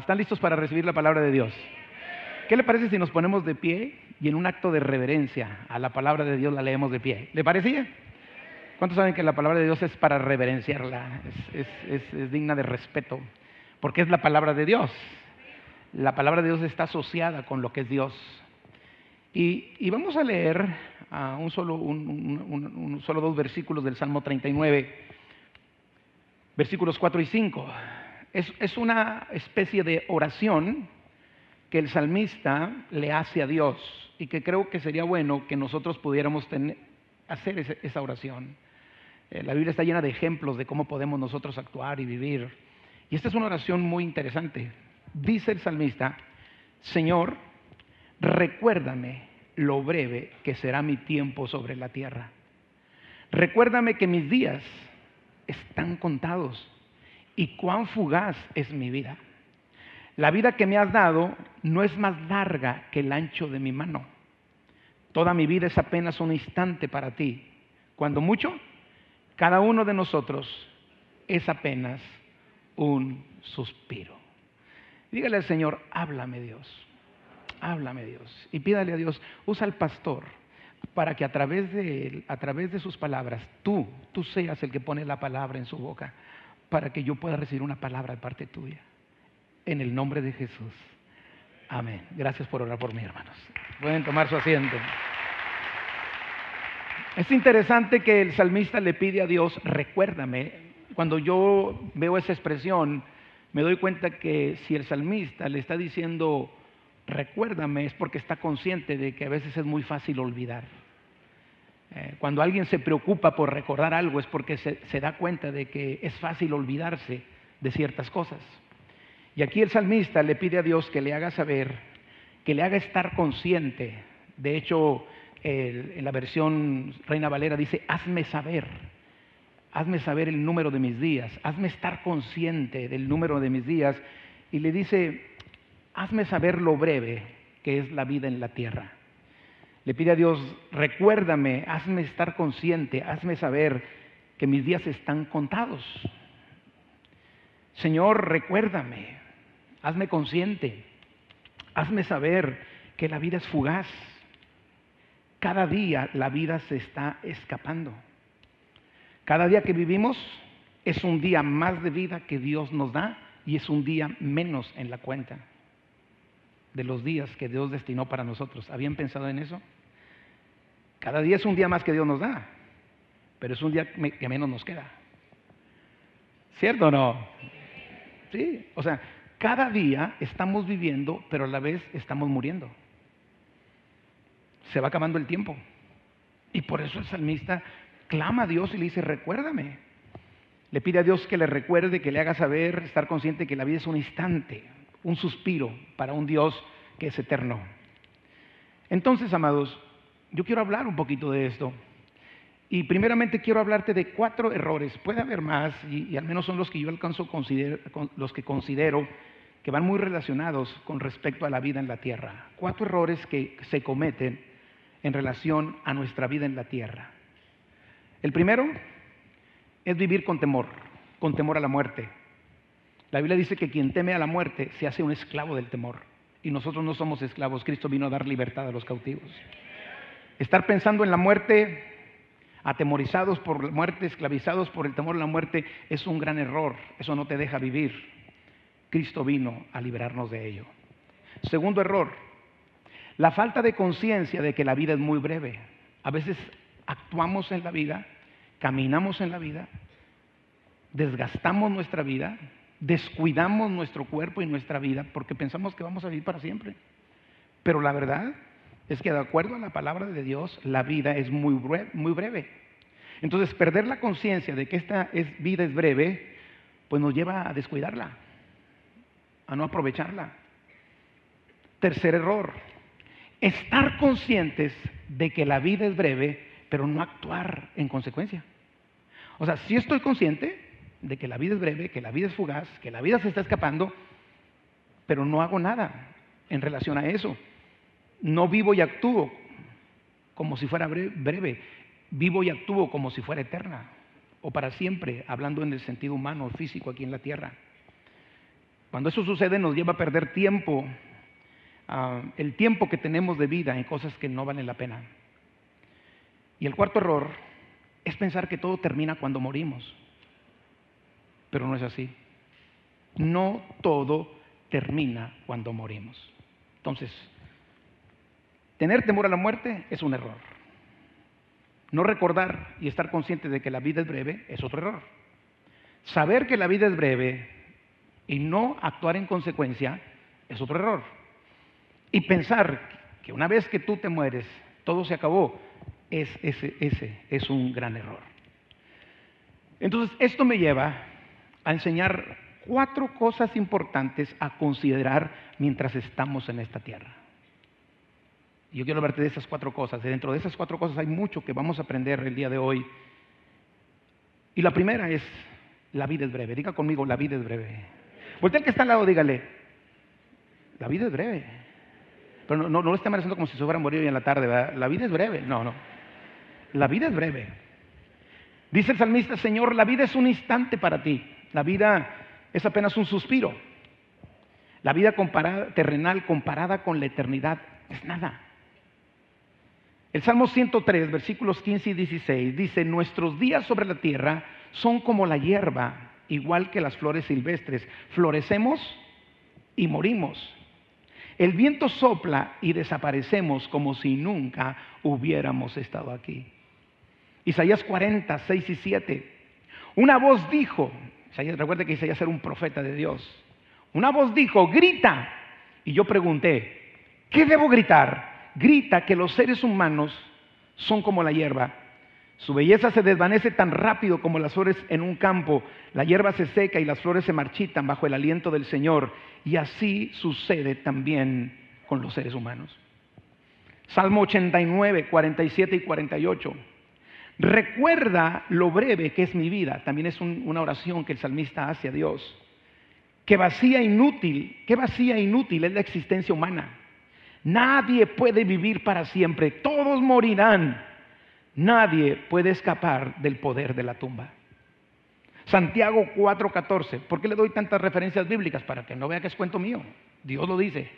Ah, ¿Están listos para recibir la palabra de Dios? ¿Qué le parece si nos ponemos de pie y en un acto de reverencia a la palabra de Dios la leemos de pie? ¿Le parecía? ¿Cuántos saben que la palabra de Dios es para reverenciarla? Es, digna de respeto, porque es la palabra de Dios. La palabra de Dios está asociada con lo que es Dios. Y, vamos a leer uh, un, solo, un, solo dos versículos del Salmo 39, versículos 4 y 5 es, una especie de oración que el salmista le hace a Dios y que creo que sería bueno que nosotros pudiéramos hacer esa oración. Eh, la Biblia está llena de ejemplos de cómo podemos nosotros actuar y vivir. Y esta es una oración muy interesante. Dice el salmista, Señor, recuérdame lo breve que será mi tiempo sobre la tierra. Recuérdame que mis días están contados y cuán fugaz es mi vida. La vida que me has dado no es más larga que el ancho de mi mano. Toda mi vida es apenas un instante para ti. Cuando mucho, cada uno de nosotros es apenas un suspiro. Dígale al Señor, háblame Dios, háblame Dios. Y pídale a Dios, usa al pastor para que a través de a través de sus palabras, tú, tú seas el que pone la palabra en su boca para que yo pueda recibir una palabra de parte tuya. En el nombre de Jesús. Amén. Gracias por orar por mí, hermanos. Pueden tomar su asiento. Es interesante que el salmista le pide a Dios, recuérdame. Cuando yo veo esa expresión, me doy cuenta que si el salmista le está diciendo, recuérdame, es porque está consciente de que a veces es muy fácil olvidar. Eh, cuando alguien se preocupa por recordar algo es porque se, da cuenta de que es fácil olvidarse de ciertas cosas. Y aquí el salmista le pide a Dios que le haga saber, que le haga estar consciente. De hecho, en la versión Reina Valera dice, hazme saber, hazme saber el número de mis días, hazme estar consciente del número de mis días. Y le dice, hazme saber lo breve que es la vida en la tierra. Le pide a Dios, recuérdame, hazme estar consciente, hazme saber que mis días están contados. Señor, recuérdame, hazme consciente, hazme saber que la vida es fugaz. Cada día la vida se está escapando. Cada día que vivimos es un día más de vida que Dios nos da y es un día menos en la cuenta de los días que Dios destinó para nosotros. ¿Habían pensado en eso? Cada día es un día más que Dios nos da, pero es un día que menos nos queda. ¿Cierto o no? Sí, o sea, cada día estamos viviendo, pero a la vez estamos muriendo. Se va acabando el tiempo. Y por eso el salmista clama a Dios y le dice, recuérdame. Le pide a Dios que le recuerde, que le haga saber, estar consciente que la vida es un instante, un suspiro para un Dios que es eterno. Entonces, amados, yo quiero hablar un poquito de esto. Y primeramente quiero hablarte de cuatro errores. Puede haber más, y, al menos son los que yo alcanzo los que considero que van muy relacionados con respecto a la vida en la tierra. Cuatro errores que se cometen en relación a nuestra vida en la tierra. El primero es vivir con temor, con temor a la muerte. La Biblia dice que quien teme a la muerte se hace un esclavo del temor. Y nosotros no somos esclavos, Cristo vino a dar libertad a los cautivos. Estar pensando en la muerte, atemorizados por la muerte, esclavizados por el temor a la muerte, es un gran error. Eso no te deja vivir. Cristo vino a liberarnos de ello. Segundo error, la falta de conciencia de que la vida es muy breve. A veces actuamos en la vida, caminamos en la vida, desgastamos nuestra vida, descuidamos nuestro cuerpo y nuestra vida porque pensamos que vamos a vivir para siempre. Pero la verdad es que de acuerdo a la palabra de Dios, la vida es muy breve. Muy breve. Entonces, perder la conciencia de que esta vida es breve, pues nos lleva a descuidarla, a no aprovecharla. Tercer error, estar conscientes de que la vida es breve, pero no actuar en consecuencia. O sea, si estoy consciente de que la vida es breve, que la vida es fugaz, que la vida se está escapando, pero no hago nada en relación a eso. No vivo y actúo como si fuera breve, vivo y actúo como si fuera eterna o para siempre, hablando en el sentido humano, físico aquí en la tierra. Cuando eso sucede nos lleva a perder tiempo, el tiempo que tenemos de vida en cosas que no valen la pena. Y el cuarto error es pensar que todo termina cuando morimos. Pero no es así. No todo termina cuando morimos. Entonces, tener temor a la muerte es un error. No recordar y estar consciente de que la vida es breve es otro error. Saber que la vida es breve y no actuar en consecuencia es otro error. Y pensar que una vez que tú te mueres, todo se acabó, es, ese, ese es un gran error. Entonces, esto me lleva a enseñar cuatro cosas importantes a considerar mientras estamos en esta tierra. Yo quiero hablarte de esas cuatro cosas. Dentro de esas cuatro cosas hay mucho que vamos a aprender el día de hoy. Y la primera es, la vida es breve. Diga conmigo, la vida es breve. Voltea el que está al lado, dígale, la vida es breve. Pero no, no, lo esté amaneciendo como si se hubiera morido hoy en la tarde, ¿verdad? La vida es breve. No, no. La vida es breve. Dice el salmista, Señor, la vida es un instante para ti. La vida es apenas un suspiro. La vida terrenal comparada con la eternidad es nada. El Salmo 103, versículos 15 y 16 dice, nuestros días sobre la tierra son como la hierba, igual que las flores silvestres. Florecemos y morimos. El viento sopla y desaparecemos como si nunca hubiéramos estado aquí. Isaías 40, 6 y 7. Una voz dijo, recuerde que Isaías era un profeta de Dios. Una voz dijo, grita. Y yo pregunté, ¿qué debo gritar? Grita que los seres humanos son como la hierba. Su belleza se desvanece tan rápido como las flores en un campo. La hierba se seca y las flores se marchitan bajo el aliento del Señor. Y así sucede también con los seres humanos. Salmo 89, 47 y 48. Recuerda lo breve que es mi vida. También es una oración que el salmista hace a Dios. Que vacía inútil, que vacía inútil es la existencia humana. Nadie puede vivir para siempre, todos morirán. Nadie puede escapar del poder de la tumba. Santiago 4:14. ¿Por qué le doy tantas referencias bíblicas? Para que no vea que es cuento mío. Dios lo dice.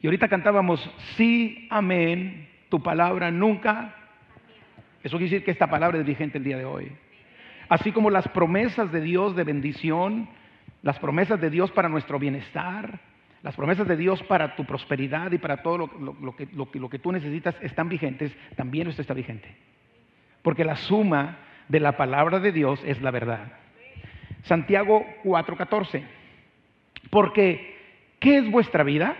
Y ahorita cantábamos, sí, amén, tu palabra nunca eso quiere decir que esta palabra es vigente el día de hoy. Así como las promesas de Dios de bendición, las promesas de Dios para nuestro bienestar, las promesas de Dios para tu prosperidad y para todo lo, que, lo que tú necesitas están vigentes, también esto está vigente. Porque la suma de la palabra de Dios es la verdad. Santiago 4:14. Porque, ¿qué es vuestra vida?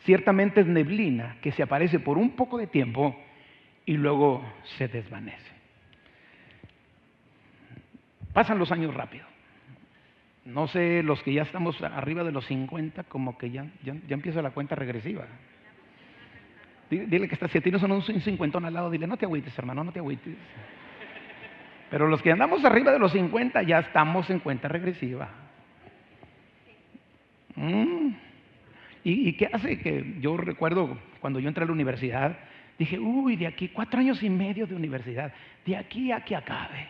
Ciertamente es neblina que se aparece por un poco de tiempo y luego se desvanece. Pasan los años rápido. No sé, los que ya estamos arriba de los 50, como que ya, ya, empieza la cuenta regresiva. Dile, que está, si a ti no son un cincuentón al lado, dile, no te agüites, hermano, no te agüites. Pero los que andamos arriba de los 50 ya estamos en cuenta regresiva. Mm. ¿Y, ¿Y, qué hace que yo recuerdo cuando yo entré a la universidad, Dije, uy, de aquí, cuatro años y medio de universidad, de aquí a que acabe.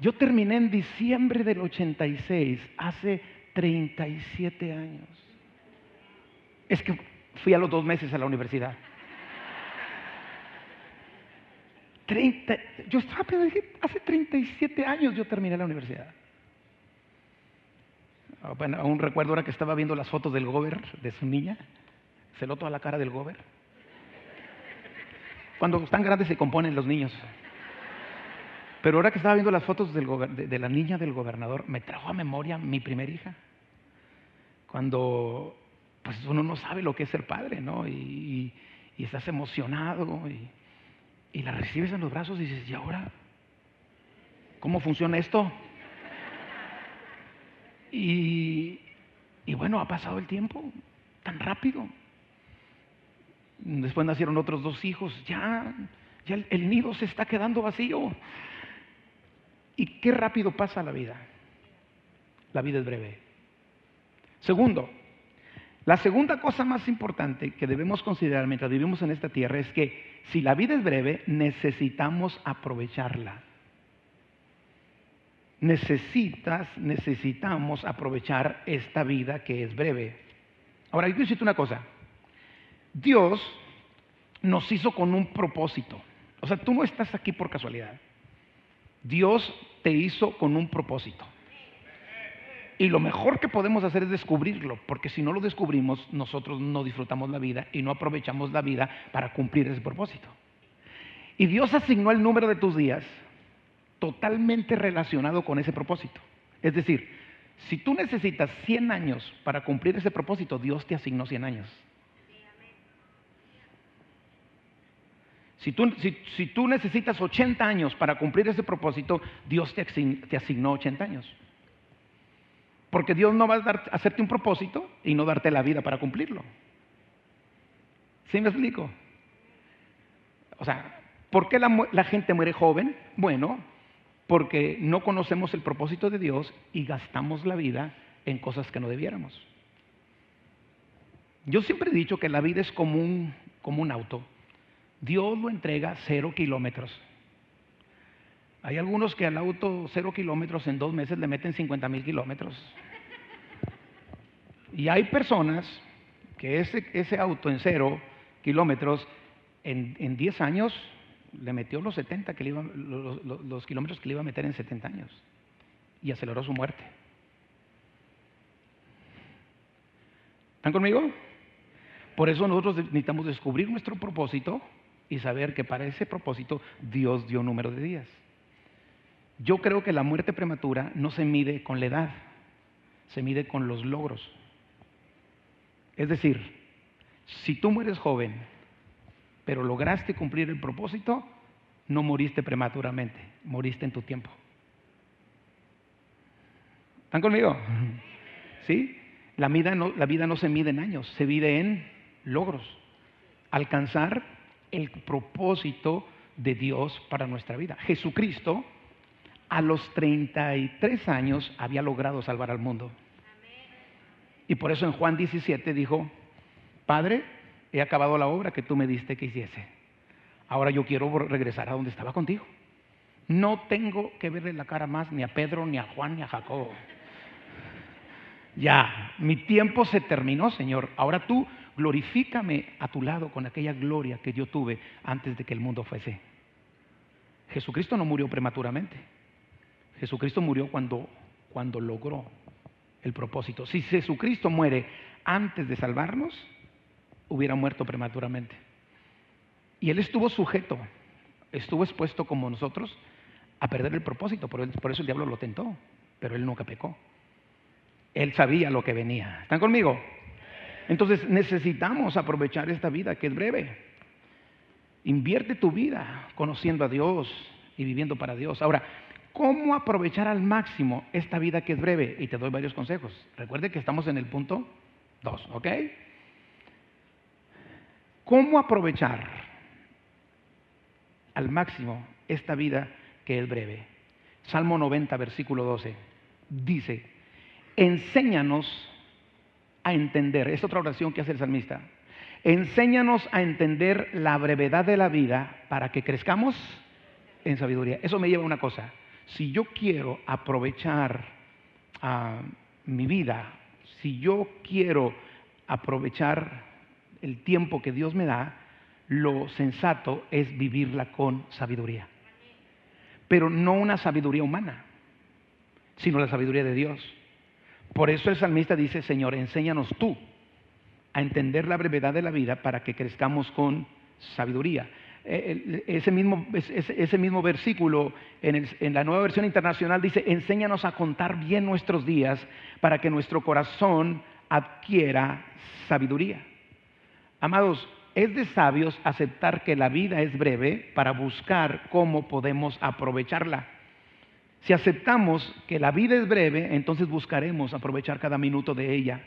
Yo terminé en diciembre del 86, hace 37 años. Es que fui a los dos meses a la universidad. 30, yo estaba pensando, hace 37 años yo terminé la universidad. Ah, bueno, aún recuerdo ahora que estaba viendo las fotos del gober, de su niña. Se lo toda la cara del gober. Cuando están grandes se componen los niños. Pero ahora que estaba viendo las fotos de, la niña del gobernador, me trajo a memoria mi primera hija. Cuando pues uno no sabe lo que es ser padre, ¿no? Y, estás emocionado y, la recibes en los brazos y dices, ¿y ahora? ¿Cómo funciona esto? y bueno, ha pasado el tiempo tan rápido. Después nacieron otros dos hijos. Ya, ya el, nido se está quedando vacío. Y qué rápido pasa la vida. La vida es breve. Segundo, la segunda cosa más importante que debemos considerar mientras vivimos en esta tierra es que si la vida es breve, necesitamos aprovecharla. necesitas, necesitamos aprovechar esta vida que es breve. Ahora, quiero decirte una cosa. Dios nos hizo con un propósito. O sea, tú no estás aquí por casualidad. Dios te hizo con un propósito. Y lo mejor que podemos hacer es descubrirlo, porque si no lo descubrimos, nosotros no disfrutamos la vida y no aprovechamos la vida para cumplir ese propósito. Y Dios asignó el número de tus días totalmente relacionado con ese propósito. Es decir, si tú necesitas 100 años para cumplir ese propósito, Dios te asignó 100 años. Si tú, si, tú, necesitas 80 años para cumplir ese propósito, Dios te, asignó 80 años. Porque Dios no va a dar, hacerte un propósito y no darte la vida para cumplirlo. ¿Sí me explico? O sea, ¿por qué la, gente muere joven? Bueno, porque no conocemos el propósito de Dios y gastamos la vida en cosas que no debiéramos. Yo siempre he dicho que la vida es como un auto. Dios lo entrega cero kilómetros. Hay algunos que al auto cero kilómetros en dos meses le meten 50 mil kilómetros. Y hay personas que ese, ese auto en cero kilómetros en, en 10 años le metió los 70 que le los, los kilómetros que le iba a meter en 70 años y aceleró su muerte. ¿Están conmigo? Por eso nosotros necesitamos descubrir nuestro propósito y saber que para ese propósito Dios dio número de días. Yo creo que la muerte prematura no se mide con la edad, se mide con los logros. Es decir, si tú mueres joven, pero lograste cumplir el propósito, no moriste prematuramente, moriste en tu tiempo. ¿Están conmigo? ¿Sí? La vida no, la vida no se mide en años, se mide en logros. Alcanzar el propósito de Dios para nuestra vida. Jesucristo a los 33 años había logrado salvar al mundo. Y por eso en Juan 17 dijo, Padre, he acabado la obra que tú me diste que hiciese. Ahora yo quiero regresar a donde estaba contigo. No tengo que verle la cara más ni a Pedro, ni a Juan, ni a Jacob. Ya, mi tiempo se terminó, Señor. Ahora tú glorifícame a tu lado con aquella gloria que yo tuve antes de que el mundo fuese. Jesucristo no murió prematuramente. Jesucristo murió cuando, cuando logró el propósito. Si Jesucristo muere antes de salvarnos, hubiera muerto prematuramente. Y Él estuvo sujeto, estuvo expuesto como nosotros a perder el propósito, por, por eso el diablo lo tentó, pero Él nunca pecó. Él sabía lo que venía. ¿Están conmigo? Entonces necesitamos aprovechar esta vida que es breve. Invierte tu vida conociendo a Dios y viviendo para Dios. Ahora, ¿cómo aprovechar al máximo esta vida que es breve? Y te doy varios consejos. Recuerde que estamos en el punto 2, ¿ok? ¿Cómo aprovechar al máximo esta vida que es breve? Salmo 90, versículo 12, dice, enséñanos a entender, es otra oración que hace el salmista, enséñanos a entender la brevedad de la vida para que crezcamos en sabiduría. Eso me lleva a una cosa, si yo quiero aprovechar ah, mi vida, si yo quiero aprovechar el tiempo que Dios me da, lo sensato es vivirla con sabiduría. Pero no una sabiduría humana, sino la sabiduría de Dios. Por eso el salmista dice, Señor, enséñanos tú a entender la brevedad de la vida para que crezcamos con sabiduría. Eh, ese mismo, ese mismo versículo en, en, la nueva versión internacional dice, enséñanos a contar bien nuestros días para que nuestro corazón adquiera sabiduría. Amados, es de sabios aceptar que la vida es breve para buscar cómo podemos aprovecharla. Si aceptamos que la vida es breve, entonces buscaremos aprovechar cada minuto de ella.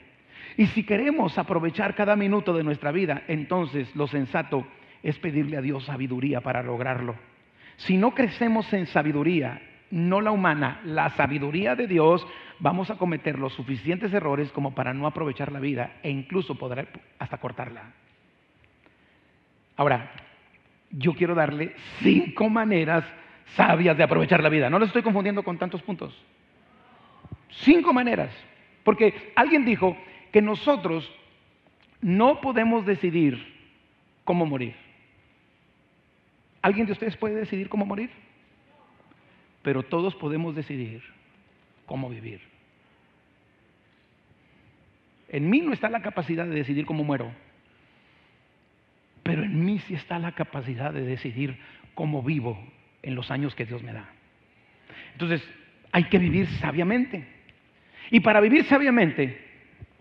Y si queremos aprovechar cada minuto de nuestra vida, entonces lo sensato es pedirle a Dios sabiduría para lograrlo. Si no crecemos en sabiduría, no la humana, la sabiduría de Dios, vamos a cometer los suficientes errores como para no aprovechar la vida e incluso poder hasta cortarla. Ahora, yo quiero darle cinco maneras sabias de aprovechar la vida. No les estoy confundiendo con tantos puntos. Cinco maneras. Porque alguien dijo que nosotros no podemos decidir cómo morir. ¿Alguien de ustedes puede decidir cómo morir? Pero todos podemos decidir cómo vivir. En mí no está la capacidad de decidir cómo muero, pero en mí sí está la capacidad de decidir cómo vivo en los años que Dios me da. Entonces, hay que vivir sabiamente. Y para vivir sabiamente,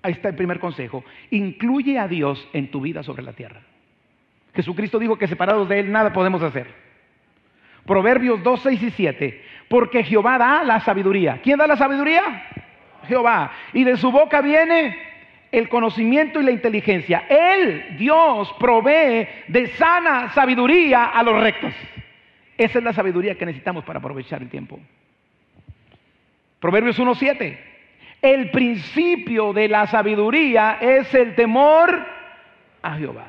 ahí está el primer consejo, incluye a Dios en tu vida sobre la tierra. Jesucristo dijo que separados de Él nada podemos hacer. Proverbios 2, 6 y 7, porque Jehová da la sabiduría. ¿Quién da la sabiduría? Jehová. Y de su boca viene el conocimiento y la inteligencia. Él, Dios, provee de sana sabiduría a los rectos. Esa es la sabiduría que necesitamos para aprovechar el tiempo. Proverbios 1.7. El principio de la sabiduría es el temor a Jehová.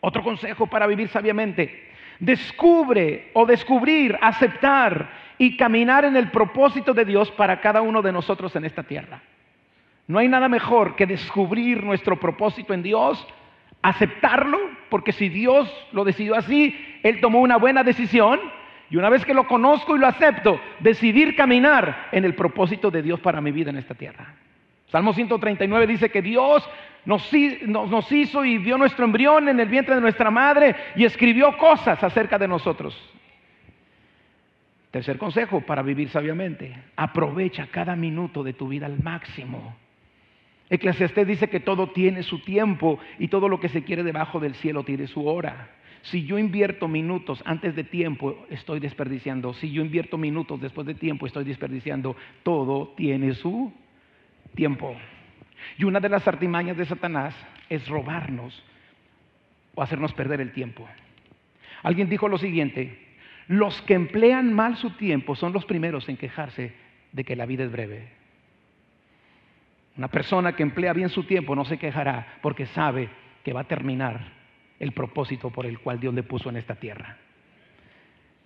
Otro consejo para vivir sabiamente. Descubre o descubrir, aceptar y caminar en el propósito de Dios para cada uno de nosotros en esta tierra. No hay nada mejor que descubrir nuestro propósito en Dios, aceptarlo, porque si Dios lo decidió así, Él tomó una buena decisión, y una vez que lo conozco y lo acepto, decidir caminar en el propósito de Dios para mi vida en esta tierra. Salmo 139 dice que Dios nos, hizo y vio nuestro embrión en el vientre de nuestra madre y escribió cosas acerca de nosotros. Tercer consejo para vivir sabiamente, aprovecha cada minuto de tu vida al máximo. Eclesiastés dice que todo tiene su tiempo y todo lo que se quiere debajo del cielo tiene su hora. Si yo invierto minutos antes de tiempo, estoy desperdiciando. Si yo invierto minutos después de tiempo, estoy desperdiciando. Todo tiene su tiempo. Y una de las artimañas de Satanás es robarnos o hacernos perder el tiempo. Alguien dijo lo siguiente, los que emplean mal su tiempo son los primeros en quejarse de que la vida es breve. Una persona que emplea bien su tiempo no se quejará porque sabe que va a terminar el propósito por el cual Dios le puso en esta tierra.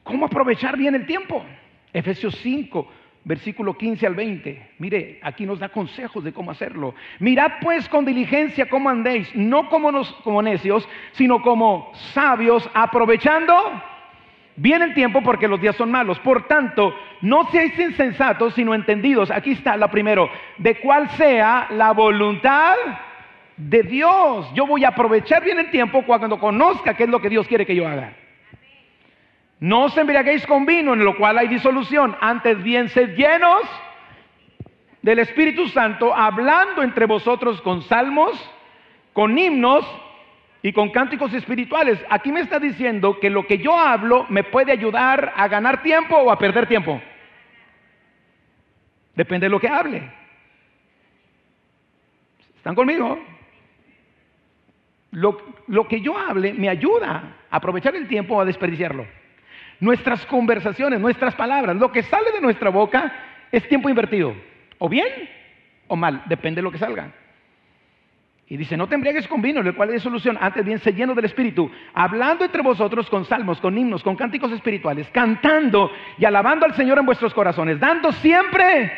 ¿Cómo aprovechar bien el tiempo? Efesios 5, versículo 15 al 20. Mire, aquí nos da consejos de cómo hacerlo. Mirad pues con diligencia cómo andéis, no como, como necios, sino como sabios, aprovechando Viene el tiempo porque los días son malos. Por tanto, no seáis insensatos, sino entendidos. Aquí está la primero. De cuál sea la voluntad de Dios. Yo voy a aprovechar bien el tiempo cuando conozca qué es lo que Dios quiere que yo haga. No os embriaguéis con vino, en lo cual hay disolución. Antes bien, sed llenos del Espíritu Santo, hablando entre vosotros con salmos, con himnos y con cánticos espirituales. Aquí me está diciendo que lo que yo hablo me puede ayudar a ganar tiempo o a perder tiempo. Depende de lo que hable. ¿Están conmigo? Lo, lo, que yo hable me ayuda a aprovechar el tiempo o a desperdiciarlo. Nuestras conversaciones, nuestras palabras, lo que sale de nuestra boca es tiempo invertido. O bien o mal, depende de lo que salga. Y dice, no te embriagues con vino, el cual es solución, antes bien se lleno del Espíritu, hablando entre vosotros con salmos, con himnos, con cánticos espirituales, cantando y alabando al Señor en vuestros corazones, dando siempre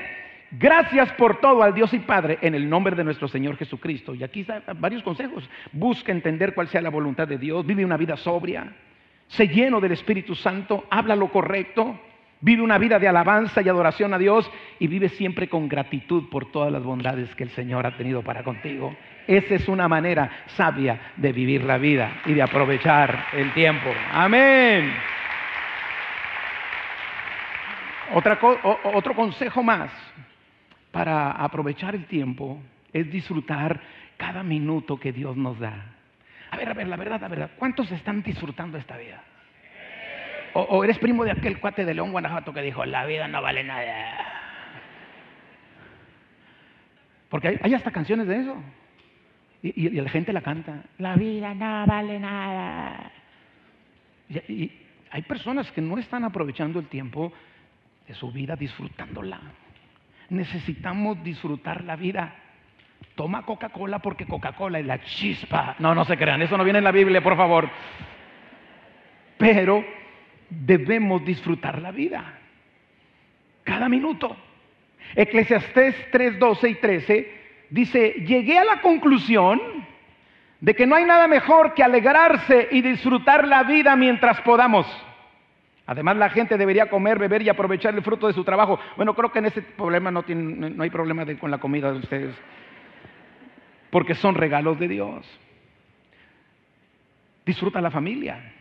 gracias por todo al Dios y Padre en el nombre de nuestro Señor Jesucristo. Y aquí están varios consejos. Busca entender cuál sea la voluntad de Dios, vive una vida sobria, se lleno del Espíritu Santo, habla lo correcto, Vive una vida de alabanza y adoración a Dios y vive siempre con gratitud por todas las bondades que el Señor ha tenido para contigo. Esa es una manera sabia de vivir la vida y de aprovechar el tiempo. Amén. otro consejo más para aprovechar el tiempo es disfrutar cada minuto que Dios nos da. A ver, a ver, la verdad, la verdad, ¿cuántos están disfrutando esta vida? O, eres primo de aquel cuate de León, Guanajuato, que dijo, la vida no vale nada. Porque hay, hasta canciones de eso. Y, la gente la canta. La vida no vale nada. y hay personas que no están aprovechando el tiempo de su vida disfrutándola. Necesitamos disfrutar la vida. Toma Coca-Cola porque Coca-Cola es la chispa. No, no se crean, eso no viene en la Biblia, por favor. Pero debemos disfrutar la vida. Cada minuto. Eclesiastés 3, 12 y 13 dice, llegué a la conclusión de que no hay nada mejor que alegrarse y disfrutar la vida mientras podamos. Además, la gente debería comer, beber y aprovechar el fruto de su trabajo. Bueno, creo que en ese problema no, tiene, no hay problema con la comida de ustedes, porque son regalos de Dios. Disfruta la familia.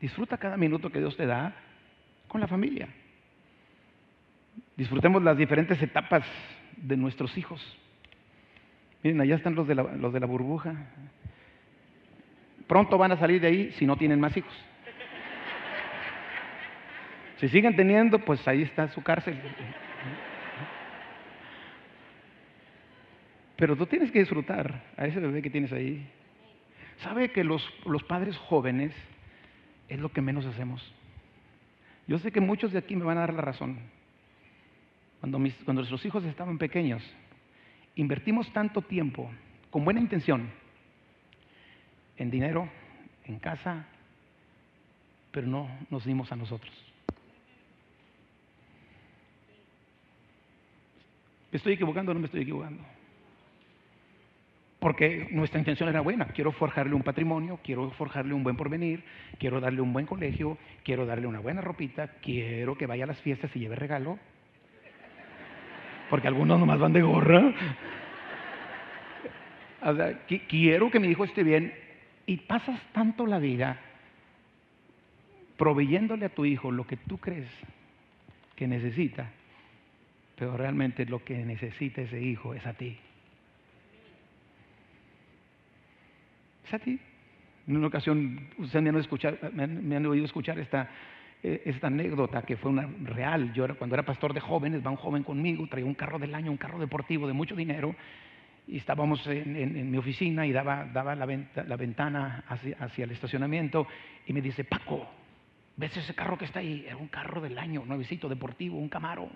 Disfruta cada minuto que Dios te da con la familia. Disfrutemos las diferentes etapas de nuestros hijos. Miren, allá están los de la, los de la burbuja. Pronto van a salir de ahí si no tienen más hijos. Si siguen teniendo, pues ahí está su cárcel. Pero tú tienes que disfrutar a ese bebé que tienes ahí. ¿Sabe que los, padres jóvenes es lo que menos hacemos? Yo sé que muchos de aquí me van a dar la razón. Cuando, mis, cuando nuestros hijos estaban pequeños, invertimos tanto tiempo con buena intención en dinero, en casa, pero no nos dimos a nosotros. ¿Me estoy equivocando o no me estoy equivocando? Porque nuestra intención era buena. Quiero forjarle un patrimonio, quiero forjarle un buen porvenir, quiero darle un buen colegio, quiero darle una buena ropita, quiero que vaya a las fiestas y lleve regalo. Porque algunos nomás van de gorra. Quiero que mi hijo esté bien. Y pasas tanto la vida proveyéndole a tu hijo lo que tú crees que necesita pero realmente lo que necesita ese hijo es a ti. Es a ti. En una ocasión, ustedes me han, oído escuchar esta, esta anécdota que fue una real. Yo cuando era pastor de jóvenes, va un joven conmigo, traía un carro del año, un carro deportivo de mucho dinero, y estábamos en, mi oficina y daba, daba la, la ventana hacia, hacia, el estacionamiento y me dice, Paco, ¿ves ese carro que está ahí? Era un carro del año, nuevecito, deportivo, un Camaro.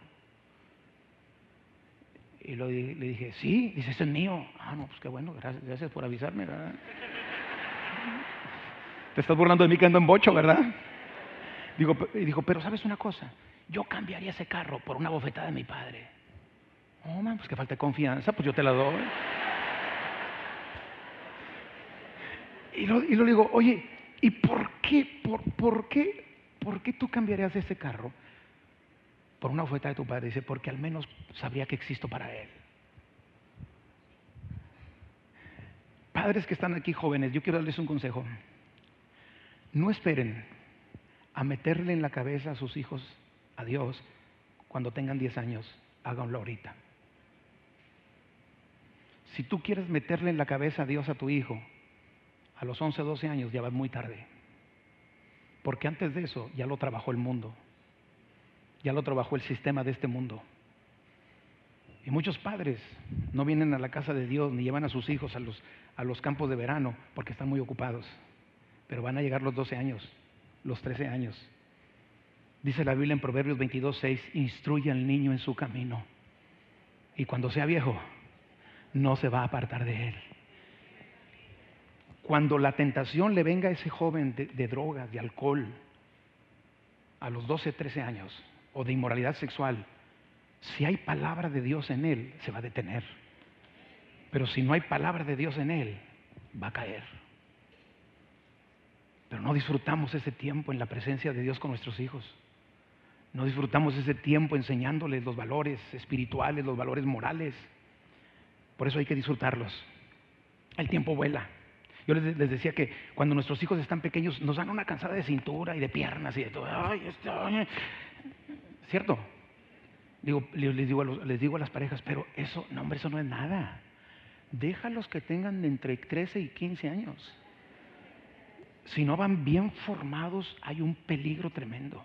Y le dije, sí, dice, ese es mío. Ah, no, pues qué bueno, gracias, por avisarme, ¿verdad? Te estás burlando de mí que ando en bocho, ¿verdad? Digo, y dijo, pero ¿sabes una cosa? Yo cambiaría ese carro por una bofetada de mi padre. Oh, man, pues que falta confianza, pues yo te la doy. Y lo, y lo digo, oye, ¿y por qué, por, por qué, por qué tú cambiarías ese carro por una oferta de tu padre. Dice, porque al menos sabría que existo para él. Padres que están aquí jóvenes, yo quiero darles un consejo. No esperen a meterle en la cabeza a sus hijos a Dios cuando tengan 10 años. Háganlo ahorita. Si tú quieres meterle en la cabeza a Dios a tu hijo a los 11, 12 años, ya va muy tarde. Porque antes de eso ya lo trabajó el mundo ya lo trabajó el sistema de este mundo. Y muchos padres no vienen a la casa de Dios ni llevan a sus hijos a los, a los campos de verano porque están muy ocupados. Pero van a llegar los 12 años, los 13 años. Dice la Biblia en Proverbios 22, 6, instruye al niño en su camino. Y cuando sea viejo, no se va a apartar de él. Cuando la tentación le venga a ese joven de, de drogas, de alcohol, a los 12, 13 años, o de inmoralidad sexual, si hay palabra de Dios en él, se va a detener. Pero si no hay palabra de Dios en él, va a caer. Pero no disfrutamos ese tiempo en la presencia de Dios con nuestros hijos. No disfrutamos ese tiempo enseñándoles los valores espirituales, los valores morales. Por eso hay que disfrutarlos. El tiempo vuela. Yo les, decía que cuando nuestros hijos están pequeños nos dan una cansada de cintura y de piernas y de todo. Ay, esto, ¿Cierto? Digo, les, digo a les digo a las parejas, pero eso, no hombre, eso no es nada. Déjalos que tengan entre 13 y 15 años. Si no van bien formados, hay un peligro tremendo.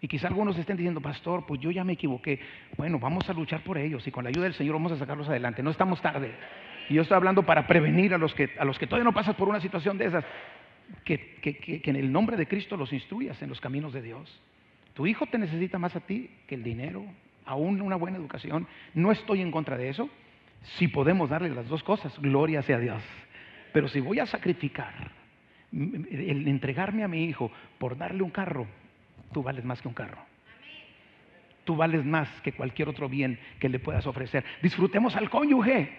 Y quizá algunos estén diciendo, pastor, pues yo ya me equivoqué. Bueno, vamos a luchar por ellos y con la ayuda del Señor vamos a sacarlos adelante. No estamos tarde. Y yo estoy hablando para prevenir a los que, a los que todavía no pasan por una situación de esas, que, que en el nombre de Cristo los instruyas en los caminos de Dios. Tu hijo te necesita más a ti que el dinero, aún una buena educación. No estoy en contra de eso. Si podemos darle las dos cosas, gloria sea Dios. Pero si voy a sacrificar el entregarme a mi hijo por darle un carro, tú vales más que un carro. Tú vales más que cualquier otro bien que le puedas ofrecer. Disfrutemos al cónyuge.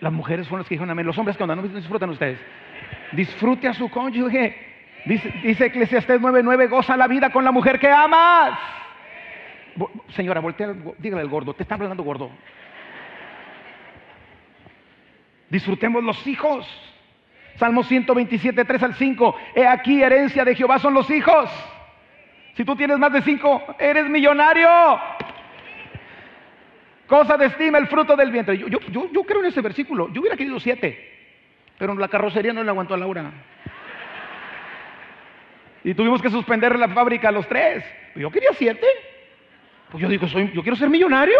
Las mujeres fueron las que dijeron amén. Los hombres cuando no disfrutan ustedes. Disfrute a su cónyuge. Dice, dice Eclesiastés 9:9, goza la vida con la mujer que amas. Señora, voltea, dígale al gordo, te está hablando gordo. Disfrutemos los hijos. Salmo 127, 3 al 5. He aquí, herencia de Jehová son los hijos. Si tú tienes más de cinco, eres millonario. Cosa de estima el fruto del vientre. Yo, yo, creo en ese versículo. Yo hubiera querido siete, pero la carrocería no le aguantó a Laura. Y tuvimos que suspender la fábrica a los tres. Yo quería siete. Pues yo digo, soy, yo quiero ser millonario.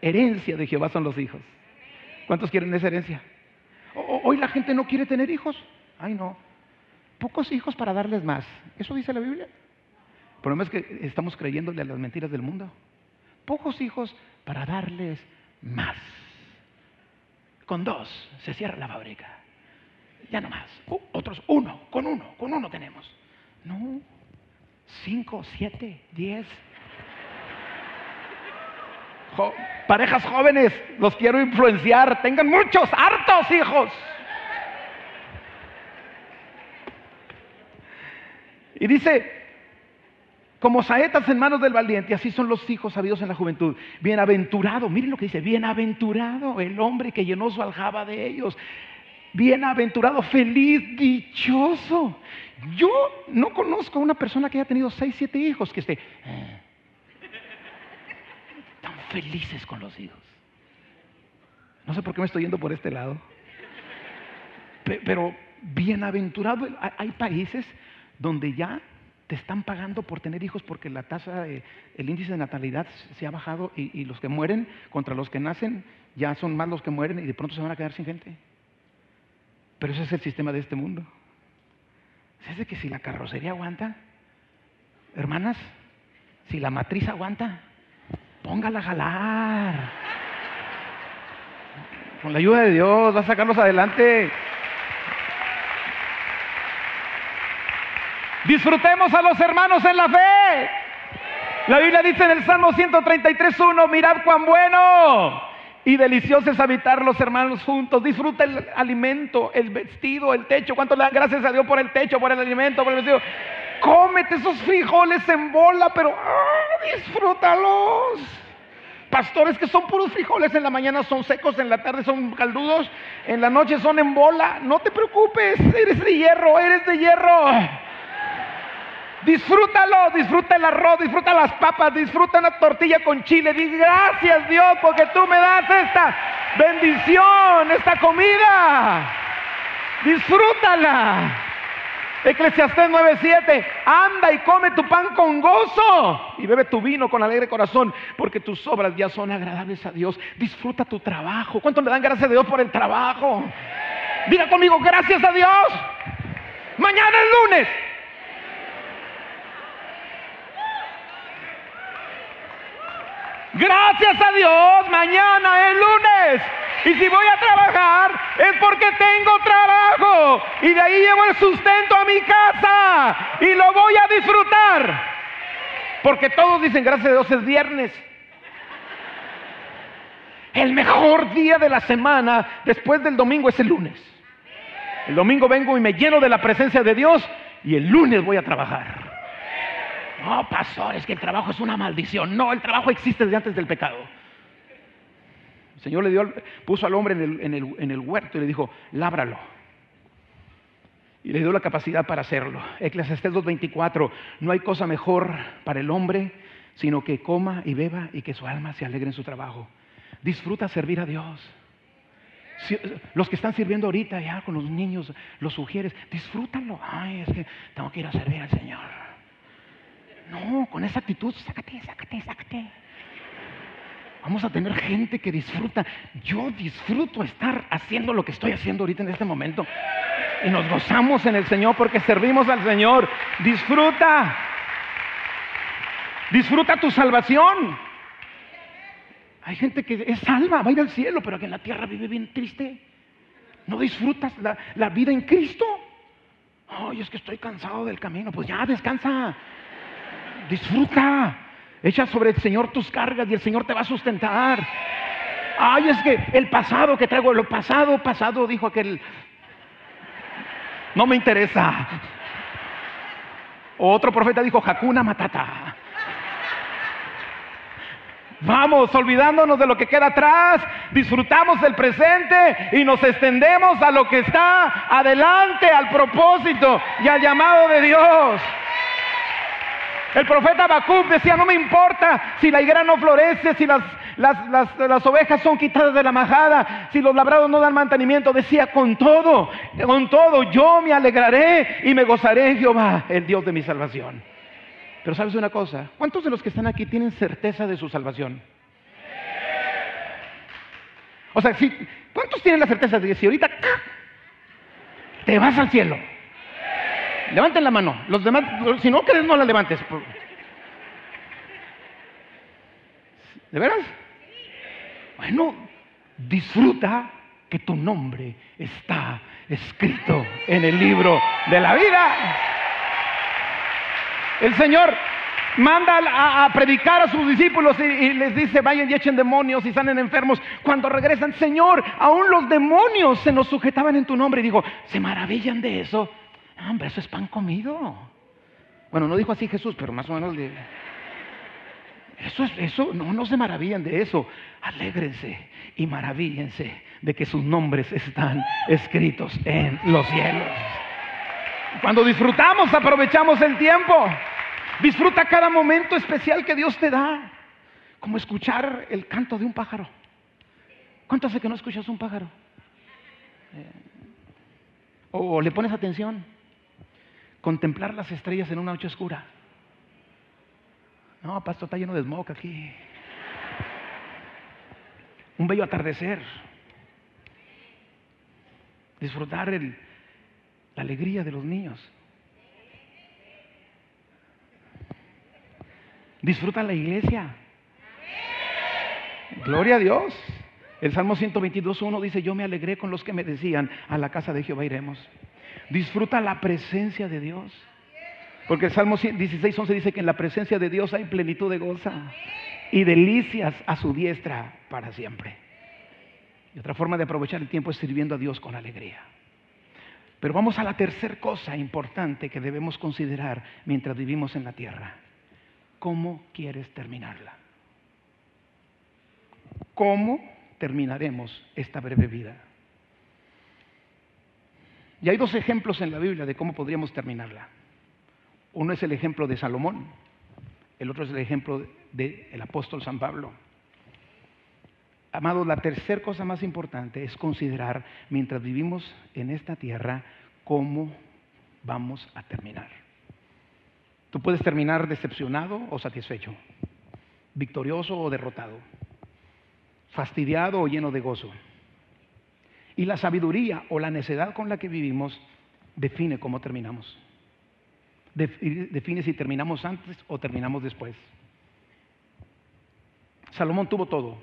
Herencia de Jehová son los hijos. ¿Cuántos quieren esa herencia? Hoy la gente no quiere tener hijos. Ay, no. Pocos hijos para darles más. ¿Eso dice la Biblia? El problema es que estamos creyéndole a las mentiras del mundo. Pocos hijos para darles más. Con dos se cierra la fábrica. Ya no más. otros uno, con uno, con uno tenemos. No, cinco, siete, diez. Parejas jóvenes, los quiero influenciar. Tengan muchos, hartos hijos. Y dice, como saetas en manos del valiente, así son los hijos sabidos en la juventud. Bienaventurado, miren lo que dice, bienaventurado el hombre que llenó su aljaba de ellos. Bienaventurado, feliz, dichoso. Yo no conozco a una persona que haya tenido seis, siete hijos que esté eh, felices con los hijos. No sé por qué me estoy yendo por este lado. Pero bienaventurado, hay países donde ya te están pagando por tener hijos porque la tasa, el índice de natalidad se ha bajado y, los que mueren contra los que nacen ya son más los que mueren y de pronto se van a quedar sin gente. Pero ese es el sistema de este mundo. Es de que si la carrocería aguanta, hermanas, si la matriz aguanta, póngala a jalar. Con la ayuda de Dios, va a sacarlos adelante. Disfrutemos a los hermanos en la fe. La Biblia dice en el Salmo 133.1, mirad cuán bueno y delicioso es habitar los hermanos juntos. Disfruta el alimento, el vestido, el techo. ¿Cuánto le dan gracias a Dios por el techo, por el alimento, por el vestido? Cómete esos frijoles en bola, pero ¡ah, disfrútalos. Pastores que son puros frijoles en la mañana son secos, en la tarde son caldudos, en la noche son en bola. No te preocupes, eres de hierro, eres de hierro. Disfrútalo, disfruta el arroz, disfruta las papas, disfruta una tortilla con chile. Di gracias Dios porque tú me das esta bendición, esta comida. Disfrútala. Eclesiastés 9:7, anda y come tu pan con gozo y bebe tu vino con alegre corazón, porque tus obras ya son agradables a Dios. Disfruta tu trabajo. ¿Cuánto le dan gracias a Dios por el trabajo? Diga conmigo, gracias a Dios. Mañana es lunes. Gracias a Dios, mañana es lunes. Y si voy a trabajar es porque tengo trabajo. Y de ahí llevo el sustento a mi casa. Y lo voy a disfrutar. Porque todos dicen, gracias a Dios es viernes. El mejor día de la semana después del domingo es el lunes. El domingo vengo y me lleno de la presencia de Dios y el lunes voy a trabajar. No, pastor, es que el trabajo es una maldición. No, el trabajo existe desde antes del pecado. El Señor le dio, puso al hombre en el, huerto y le dijo, lábralo. Y le dio la capacidad para hacerlo. Eclesiastés 2.24, no hay cosa mejor para el hombre sino que coma y beba y que su alma se alegre en su trabajo. Disfruta servir a Dios. los que están sirviendo ahorita ya con los niños, los sugieres, disfrútalo. Ay, es que tengo que ir a servir al Señor. No, con esa actitud, sácate, sácate, sácate. Vamos a tener gente que disfruta. Yo disfruto estar haciendo lo que estoy haciendo ahorita en este momento. Y nos gozamos en el Señor porque servimos al Señor. Disfruta. Disfruta tu salvación. Hay gente que es salva, va a ir al cielo, pero que en la tierra vive bien triste. ¿No disfrutas la, la vida en Cristo? Ay, es que estoy cansado del camino. Pues ya, descansa. Disfruta. Echa sobre el Señor tus cargas y el Señor te va a sustentar. Ay, es que el pasado que traigo, lo pasado, pasado, dijo aquel. No me interesa. Otro profeta dijo, Hakuna Matata. Vamos, olvidándonos de lo que queda atrás, disfrutamos del presente y nos extendemos a lo que está adelante, al propósito y al llamado de Dios. El profeta Habacuc decía, no me importa si la higuera no florece, si las, las, las, las, ovejas son quitadas de la majada, si los labrados no dan mantenimiento, decía, con todo, con todo, yo me alegraré y me gozaré en Jehová, el Dios de mi salvación. Pero sabes una cosa, ¿cuántos de los que están aquí tienen certeza de su salvación? O sea, si, ¿cuántos tienen la certeza de que si ahorita te vas al cielo? Levanten la mano. Los demás, si no crees, no la levantes. ¿De veras? Bueno, disfruta que tu nombre está escrito en el libro de la vida. El Señor manda a, predicar a sus discípulos y, les dice, vayan y echen demonios y salen enfermos. Cuando regresan, Señor, aún los demonios se nos sujetaban en tu nombre. Y digo, ¿se maravillan de eso? Hombre, eso es pan comido. Bueno, no dijo así Jesús, pero más o menos. Eso es, eso, no, no se maravillan de eso. Alégrense y maravíllense de que sus nombres están escritos en los cielos. Cuando disfrutamos, aprovechamos el tiempo. Disfruta cada momento especial que Dios te da. Como escuchar el canto de un pájaro. ¿Cuánto hace que no escuchas un pájaro? Eh, o le pones atención. Contemplar las estrellas en una noche oscura. No, pastor, está lleno de smog aquí. Un bello atardecer. Disfrutar el, la alegría de los niños. Disfruta la iglesia. Gloria a Dios. El Salmo 122.1 dice, yo me alegré con los que me decían, a la casa de Jehová iremos. Disfruta la presencia de Dios. Porque el Salmo 16.11 dice que en la presencia de Dios hay plenitud de goza y delicias a su diestra para siempre. Y otra forma de aprovechar el tiempo es sirviendo a Dios con alegría. Pero vamos a la tercera cosa importante que debemos considerar mientras vivimos en la tierra. ¿Cómo quieres terminarla? ¿Cómo terminaremos esta breve vida? Y hay dos ejemplos en la Biblia de cómo podríamos terminarla. Uno es el ejemplo de Salomón, el otro es el ejemplo del de apóstol San Pablo. Amados, la tercera cosa más importante es considerar, mientras vivimos en esta tierra, cómo vamos a terminar. Tú puedes terminar decepcionado o satisfecho, victorioso o derrotado, fastidiado o lleno de gozo. Y la sabiduría o la necedad con la que vivimos define cómo terminamos. Define si terminamos antes o terminamos después. Salomón tuvo todo.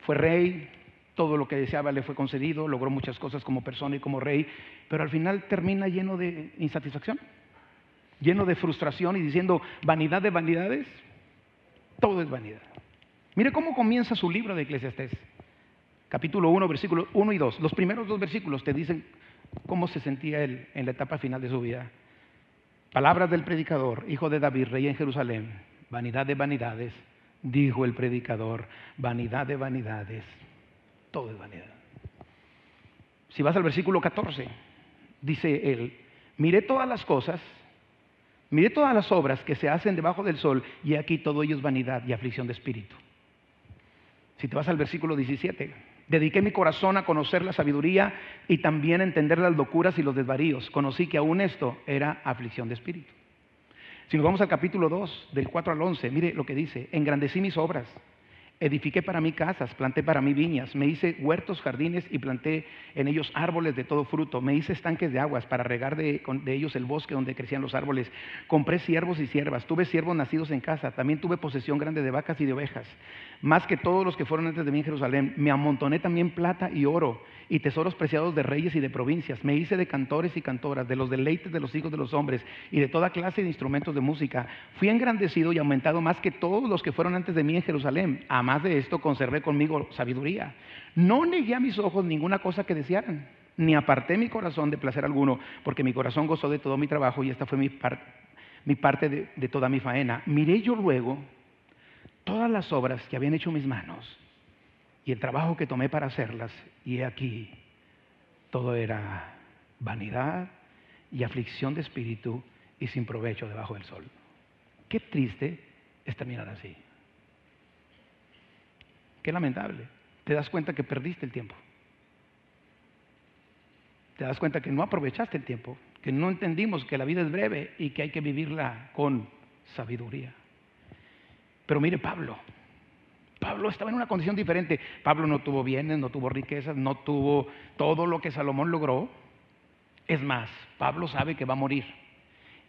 Fue rey, todo lo que deseaba le fue concedido, logró muchas cosas como persona y como rey, pero al final termina lleno de insatisfacción, lleno de frustración y diciendo, vanidad de vanidades, todo es vanidad. Mire cómo comienza su libro de Eclesiastés, capítulo 1, versículos 1 y 2. Los primeros dos versículos te dicen cómo se sentía él en la etapa final de su vida. Palabras del predicador, hijo de David, rey en Jerusalén, vanidad de vanidades, dijo el predicador, vanidad de vanidades, todo es vanidad. Si vas al versículo 14, dice él, miré todas las cosas, miré todas las obras que se hacen debajo del sol y aquí todo ello es vanidad y aflicción de espíritu. Si te vas al versículo 17, dediqué mi corazón a conocer la sabiduría y también a entender las locuras y los desvaríos. Conocí que aún esto era aflicción de espíritu. Si nos vamos al capítulo 2, del 4 al 11, mire lo que dice, engrandecí mis obras, edifiqué para mí casas, planté para mí viñas, me hice huertos, jardines y planté en ellos árboles de todo fruto, me hice estanques de aguas para regar de, ellos el bosque donde crecían los árboles, compré siervos y siervas, tuve siervos nacidos en casa, también tuve posesión grande de vacas y de ovejas, más que todos los que fueron antes de mí en Jerusalén, me amontoné también plata y oro y tesoros preciados de reyes y de provincias. Me hice de cantores y cantoras, de los deleites de los hijos de los hombres y de toda clase de instrumentos de música. Fui engrandecido y aumentado más que todos los que fueron antes de mí en Jerusalén. A más de esto, conservé conmigo sabiduría. No negué a mis ojos ninguna cosa que desearan, ni aparté mi corazón de placer alguno, porque mi corazón gozó de todo mi trabajo y esta fue mi, parte de toda mi faena. Miré yo luego todas las obras que habían hecho mis manos y el trabajo que tomé para hacerlas, y he aquí, todo era vanidad y aflicción de espíritu y sin provecho debajo del sol. Qué triste es terminar así. Qué lamentable. Te das cuenta que perdiste el tiempo. Te das cuenta que no aprovechaste el tiempo, que no entendimos que la vida es breve y que hay que vivirla con sabiduría. Pero mire Pablo, Pablo estaba en una condición diferente. Pablo no tuvo bienes, no tuvo riquezas, no tuvo todo lo que Salomón logró. Es más, Pablo sabe que va a morir.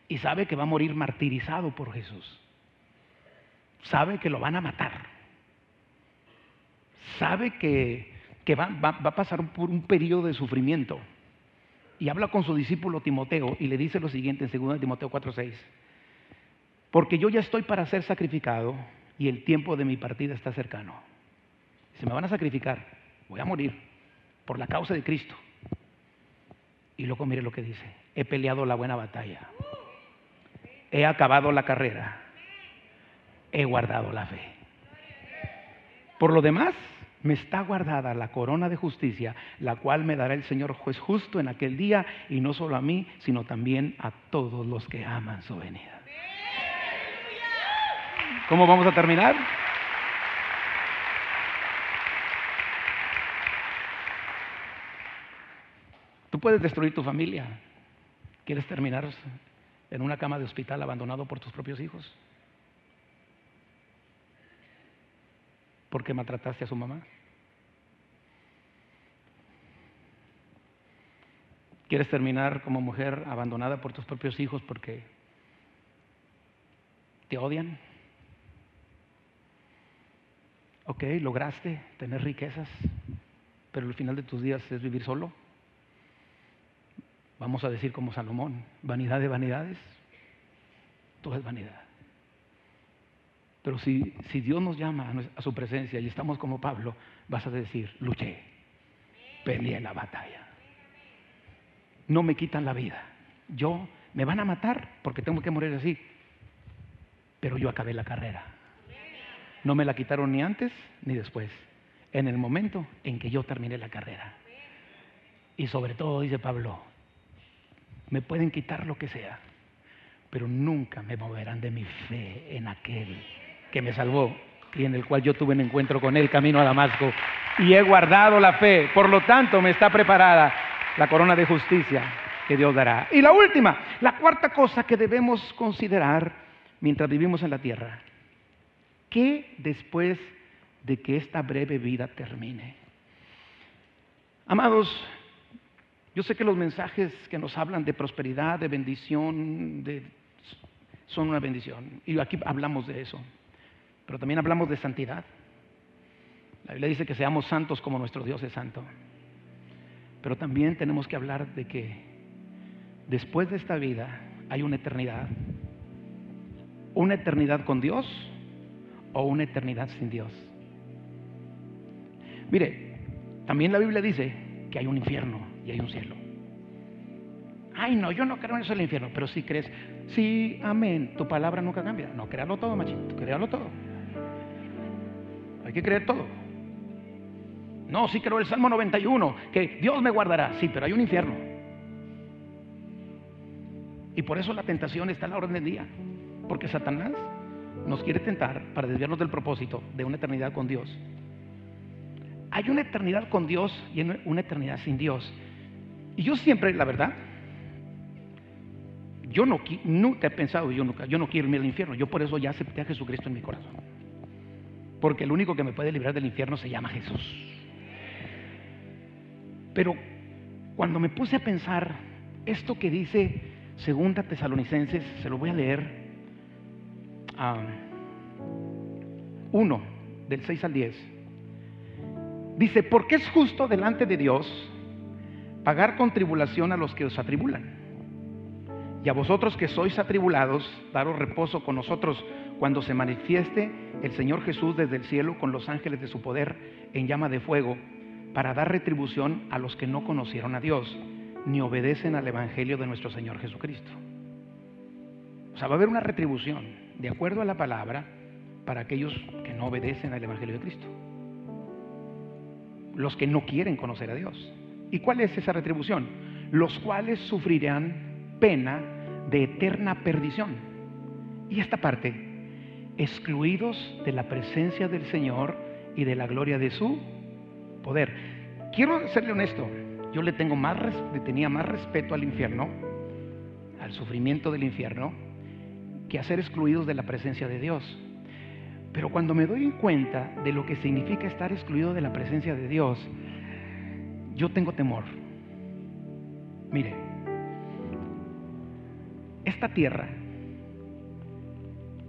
Y sabe que va a morir martirizado por Jesús. Sabe que lo van a matar. Sabe que, va, va a pasar por un periodo de sufrimiento. Y habla con su discípulo Timoteo y le dice lo siguiente en 2 Timoteo 4:6. Porque yo ya estoy para ser sacrificado y el tiempo de mi partida está cercano. Se me van a sacrificar, voy a morir por la causa de Cristo. Y luego mire lo que dice, he peleado la buena batalla, he acabado la carrera, he guardado la fe. Por lo demás, me está guardada la corona de justicia, la cual me dará el Señor juez justo en aquel día, y no solo a mí, sino también a todos los que aman su venida. ¿Cómo vamos a terminar? Tú puedes destruir tu familia. ¿Quieres terminar en una cama de hospital abandonado por tus propios hijos? ¿Porque maltrataste a su mamá? ¿Quieres terminar como mujer abandonada por tus propios hijos porque te odian? Ok, lograste tener riquezas, pero el final de tus días es vivir solo. Vamos a decir como Salomón, vanidad de vanidades, todo es vanidad. Pero si, si Dios nos llama a, su presencia y estamos como Pablo, vas a decir, luché, peleé la batalla. No me quitan la vida. Yo, me van a matar porque tengo que morir así, pero yo acabé la carrera. No me la quitaron ni antes ni después, en el momento en que yo terminé la carrera. Y sobre todo, dice Pablo, me pueden quitar lo que sea, pero nunca me moverán de mi fe en aquel que me salvó y en el cual yo tuve un encuentro con él camino a Damasco y he guardado la fe. Por lo tanto, me está preparada la corona de justicia que Dios dará. Y la última, la cuarta cosa que debemos considerar mientras vivimos en la tierra ¿Qué después de que esta breve vida termine? Amados, yo sé que los mensajes que nos hablan de prosperidad, de bendición, son una bendición. Y aquí hablamos de eso. Pero también hablamos de santidad. La Biblia dice que seamos santos como nuestro Dios es santo. Pero también tenemos que hablar de que después de esta vida hay una eternidad. Una eternidad con Dios o una eternidad sin Dios. Mire, también la Biblia dice que hay un infierno y hay un cielo. Ay, no, yo no creo en eso del infierno, pero si crees, sí, amén, tu palabra nunca cambia. No, créalo todo, machito, créalo todo. Hay que creer todo. No, sí creo el Salmo 91, que Dios me guardará, sí, pero hay un infierno. Y por eso la tentación está a la orden del día, porque Satanás nos quiere tentar para desviarnos del propósito de una eternidad con Dios. Hay una eternidad con Dios y una eternidad sin Dios. Y yo siempre, la verdad, yo no, nunca he pensado, yo, nunca, yo no quiero irme al infierno. Yo por eso ya acepté a Jesucristo en mi corazón. Porque el único que me puede librar del infierno se llama Jesús. Pero cuando me puse a pensar esto que dice Segunda Tesalonicenses, se lo voy a leer 1, del 6 al 10. Dice, porque es justo delante de Dios pagar con tribulación a los que os atribulan. Y a vosotros que sois atribulados, daros reposo con nosotros cuando se manifieste el Señor Jesús desde el cielo con los ángeles de su poder en llama de fuego, para dar retribución a los que no conocieron a Dios, ni obedecen al Evangelio de nuestro Señor Jesucristo. O sea, va a haber una retribución, de acuerdo a la palabra, para aquellos que no obedecen al Evangelio de Cristo. Los que no quieren conocer a Dios. ¿Y cuál es esa retribución? Los cuales sufrirán pena de eterna perdición. Y esta parte, excluidos de la presencia del Señor y de la gloria de su poder. Quiero serle honesto, yo le tengo más, tenía más respeto al infierno, al sufrimiento del infierno, que a ser excluidos de la presencia de Dios. Pero cuando me doy cuenta de lo que significa estar excluido de la presencia de Dios, yo tengo temor. Mire, esta tierra,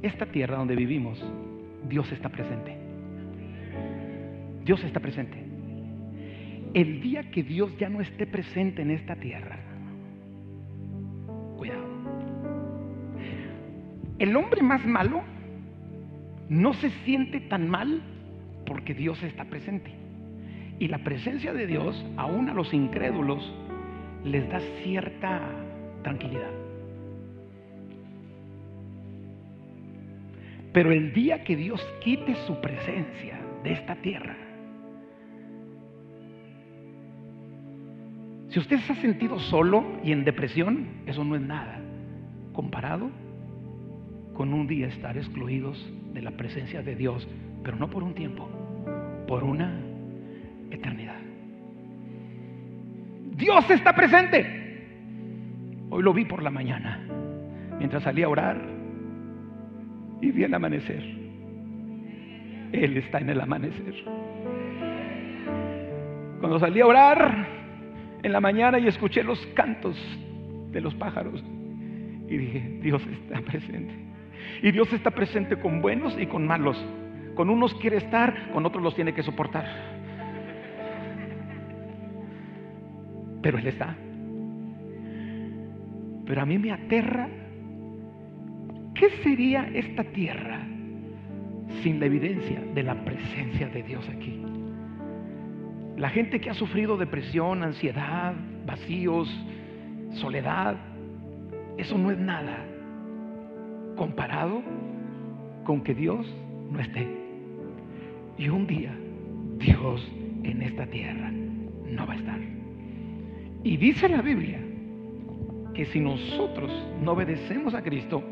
esta tierra donde vivimos, Dios está presente. Dios está presente. El día que Dios ya no esté presente en esta tierra, El hombre más malo no se siente tan mal porque Dios está presente. Y la presencia de Dios, aún a los incrédulos, les da cierta tranquilidad. Pero el día que Dios quite su presencia de esta tierra, si usted se ha sentido solo y en depresión, eso no es nada comparado con un día estar excluidos de la presencia de Dios, pero no por un tiempo, por una eternidad. Dios está presente. Hoy lo vi por la mañana, mientras salí a orar y vi el amanecer. Él está en el amanecer. Cuando salí a orar en la mañana y escuché los cantos de los pájaros y dije, Dios está presente. Y Dios está presente con buenos y con malos. Con unos quiere estar, con otros los tiene que soportar. Pero Él está. Pero a mí me aterra. ¿Qué sería esta tierra sin la evidencia de la presencia de Dios aquí? La gente que ha sufrido depresión, ansiedad, vacíos, soledad, eso no es nada comparado con que Dios no esté. Y un día Dios en esta tierra no va a estar. Y dice la Biblia que si nosotros no obedecemos a Cristo,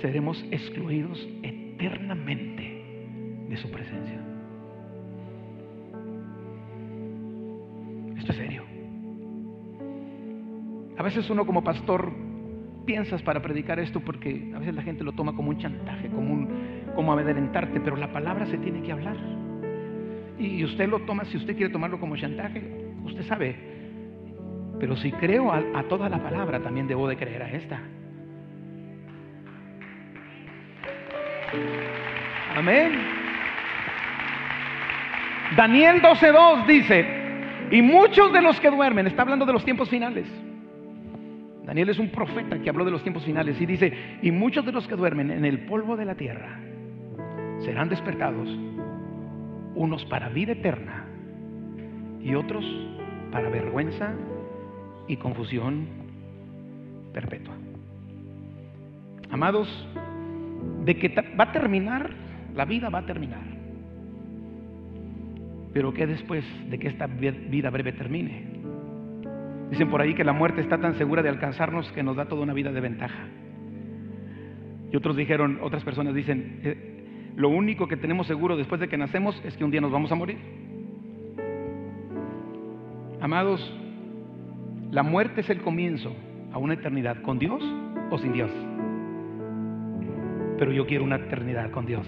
seremos excluidos eternamente de su presencia. Esto es serio. A veces uno como pastor piensas para predicar esto porque a veces la gente lo toma como un chantaje, como un como amedrentarte, pero la palabra se tiene que hablar. Y usted lo toma, si usted quiere tomarlo como chantaje, usted sabe. Pero si creo a, toda la palabra, también debo de creer a esta. Amén. Daniel 12.2 dice, y muchos de los que duermen, está hablando de los tiempos finales. Daniel es un profeta que habló de los tiempos finales y dice, y muchos de los que duermen en el polvo de la tierra serán despertados, unos para vida eterna y otros para vergüenza y confusión perpetua. Amados, de que va a terminar, la vida va a terminar. Pero ¿qué después de que esta vida breve termine? Dicen por ahí que la muerte está tan segura de alcanzarnos que nos da toda una vida de ventaja. Y otros dijeron, otras personas dicen, eh, lo único que tenemos seguro después de que nacemos es que un día nos vamos a morir. Amados, la muerte es el comienzo a una eternidad con Dios o sin Dios. Pero yo quiero una eternidad con Dios.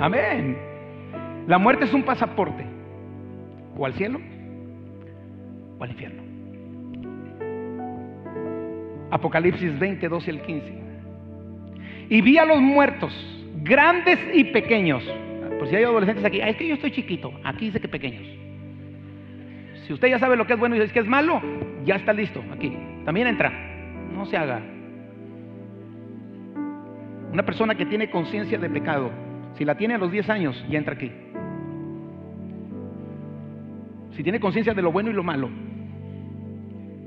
Amén. La muerte es un pasaporte. O al cielo o al infierno. Apocalipsis 20, 12 al 15. Y vi a los muertos, grandes y pequeños. Por si hay adolescentes aquí, es que yo estoy chiquito. Aquí dice que pequeños. Si usted ya sabe lo que es bueno y dice que es malo, ya está listo aquí. También entra. No se haga. Una persona que tiene conciencia de pecado, si la tiene a los 10 años, ya entra aquí. Si tiene conciencia de lo bueno y lo malo,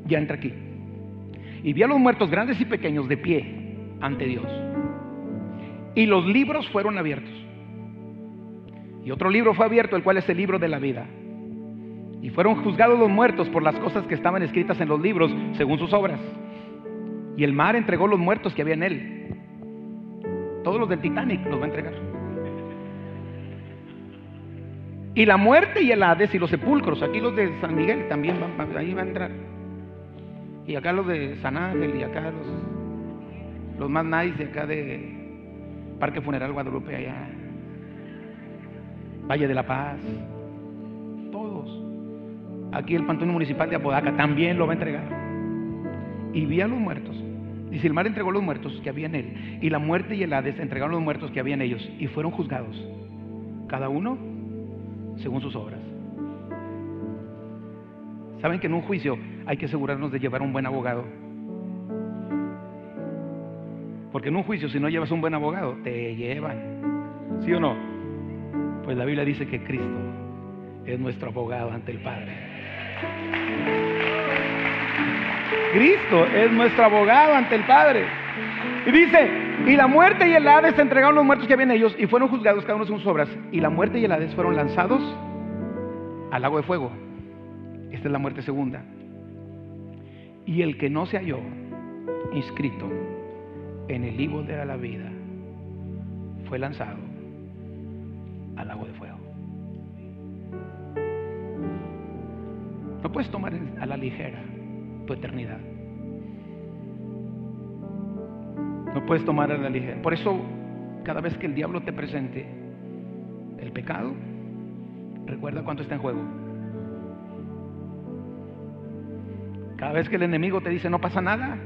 ya entra aquí. Y vi a los muertos grandes y pequeños de pie ante Dios. Y los libros fueron abiertos. Y otro libro fue abierto, el cual es el libro de la vida. Y fueron juzgados los muertos por las cosas que estaban escritas en los libros según sus obras. Y el mar entregó los muertos que había en él. Todos los del Titanic los va a entregar. Y la muerte y el Hades y los sepulcros, aquí los de San Miguel también van, ahí van a entrar. Y acá los de San Ángel y acá los, los más nice de acá de Parque Funeral Guadalupe allá. Valle de la Paz. Todos. Aquí el Pantón Municipal de Apodaca también lo va a entregar. Y vi a los muertos. Dice, el mar entregó los muertos que había en él. Y la muerte y el Hades entregaron los muertos que había en ellos. Y fueron juzgados. Cada uno según sus obras. ¿Saben que en un juicio hay que asegurarnos de llevar un buen abogado? Porque en un juicio si no llevas un buen abogado, te llevan. ¿Sí o no? Pues la Biblia dice que Cristo es nuestro abogado ante el Padre. Cristo es nuestro abogado ante el Padre. Y dice, y la muerte y el Hades entregaron los muertos que habían ellos y fueron juzgados cada uno según sus obras. Y la muerte y el Hades fueron lanzados al lago de fuego. Esta es la muerte segunda. Y el que no se halló inscrito en el libro de la vida fue lanzado al lago de fuego. No puedes tomar a la ligera tu eternidad. No puedes tomar a la ligera. Por eso, cada vez que el diablo te presente el pecado, recuerda cuánto está en juego. Cada vez que el enemigo te dice no pasa nada,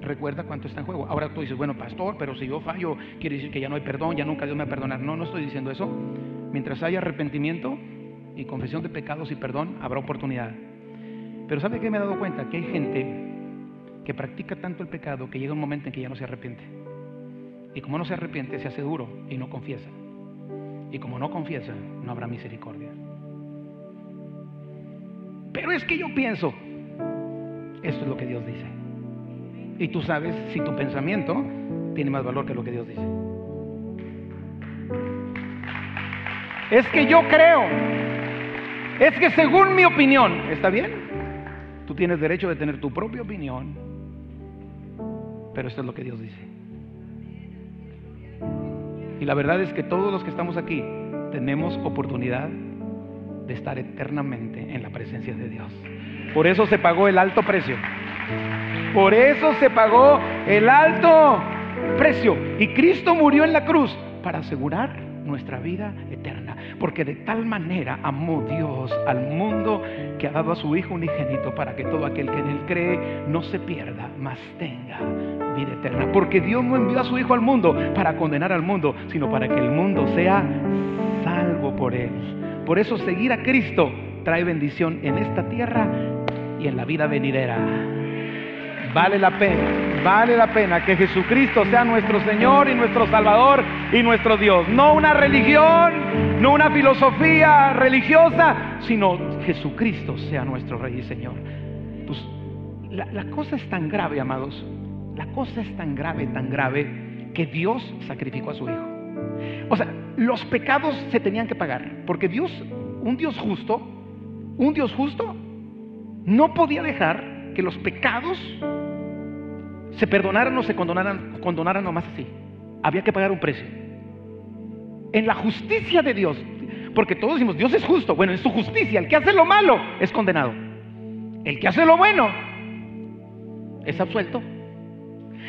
recuerda cuánto está en juego. Ahora tú dices, bueno, pastor, pero si yo fallo, quiere decir que ya no hay perdón, ya nunca Dios me va a perdonar. No, no estoy diciendo eso. Mientras haya arrepentimiento y confesión de pecados y perdón, habrá oportunidad. Pero ¿sabe qué me he dado cuenta? Que hay gente que practica tanto el pecado que llega un momento en que ya no se arrepiente. Y como no se arrepiente, se hace duro y no confiesa. Y como no confiesa, no habrá misericordia. Pero es que yo pienso, esto es lo que Dios dice. Y tú sabes si tu pensamiento tiene más valor que lo que Dios dice. Es que yo creo. Es que según mi opinión, ¿está bien? Tú tienes derecho de tener tu propia opinión. Pero esto es lo que Dios dice. Y la verdad es que todos los que estamos aquí tenemos oportunidad de estar eternamente en la presencia de Dios. Por eso se pagó el alto precio. Por eso se pagó el alto precio. Y Cristo murió en la cruz para asegurar nuestra vida eterna. Porque de tal manera amó Dios al mundo que ha dado a su Hijo unigénito para que todo aquel que en él cree no se pierda, mas tenga vida eterna. Porque Dios no envió a su Hijo al mundo para condenar al mundo, sino para que el mundo sea salvo por él. Por eso seguir a Cristo trae bendición en esta tierra y en la vida venidera. Vale la pena, vale la pena que Jesucristo sea nuestro Señor y nuestro Salvador y nuestro Dios. No una religión, no una filosofía religiosa, sino Jesucristo sea nuestro Rey y Señor. Pues, la, la cosa es tan grave, amados. La cosa es tan grave, tan grave, que Dios sacrificó a su Hijo. O sea, los pecados se tenían que pagar, porque Dios, un Dios justo, un Dios justo, no podía dejar que los pecados se perdonaran o se condonaran, condonaran nomás así. Había que pagar un precio. En la justicia de Dios, porque todos decimos, Dios es justo. Bueno, en su justicia, el que hace lo malo es condenado. El que hace lo bueno es absuelto.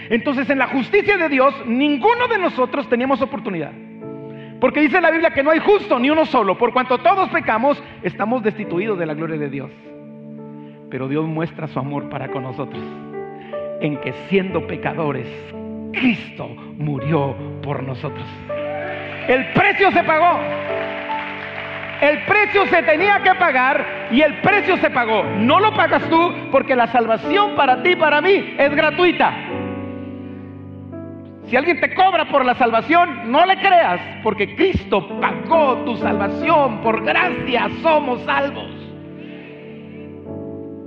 Entonces, en la justicia de Dios, ninguno de nosotros teníamos oportunidad. Porque dice la Biblia que no hay justo ni uno solo. Por cuanto todos pecamos, estamos destituidos de la gloria de Dios. Pero Dios muestra su amor para con nosotros. En que siendo pecadores, Cristo murió por nosotros. El precio se pagó. El precio se tenía que pagar y el precio se pagó. No lo pagas tú porque la salvación para ti y para mí es gratuita. Si alguien te cobra por la salvación, no le creas, porque Cristo pagó tu salvación. Por gracia somos salvos.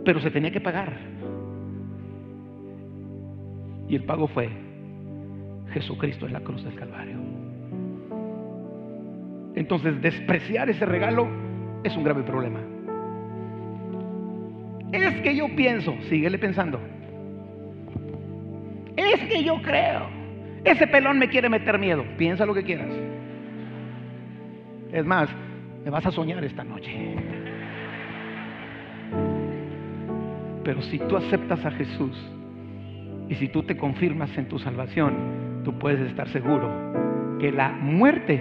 Pero se tenía que pagar. Y el pago fue Jesucristo en la cruz del Calvario. Entonces, despreciar ese regalo es un grave problema. Es que yo pienso, síguele pensando. Es que yo creo. Ese pelón me quiere meter miedo. Piensa lo que quieras. Es más, me vas a soñar esta noche. Pero si tú aceptas a Jesús y si tú te confirmas en tu salvación, tú puedes estar seguro que la muerte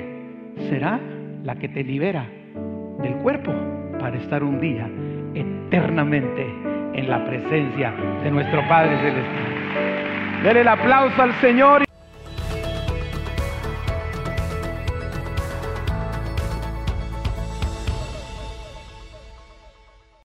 será la que te libera del cuerpo para estar un día eternamente en la presencia de nuestro Padre Celestial. Dele el aplauso al Señor.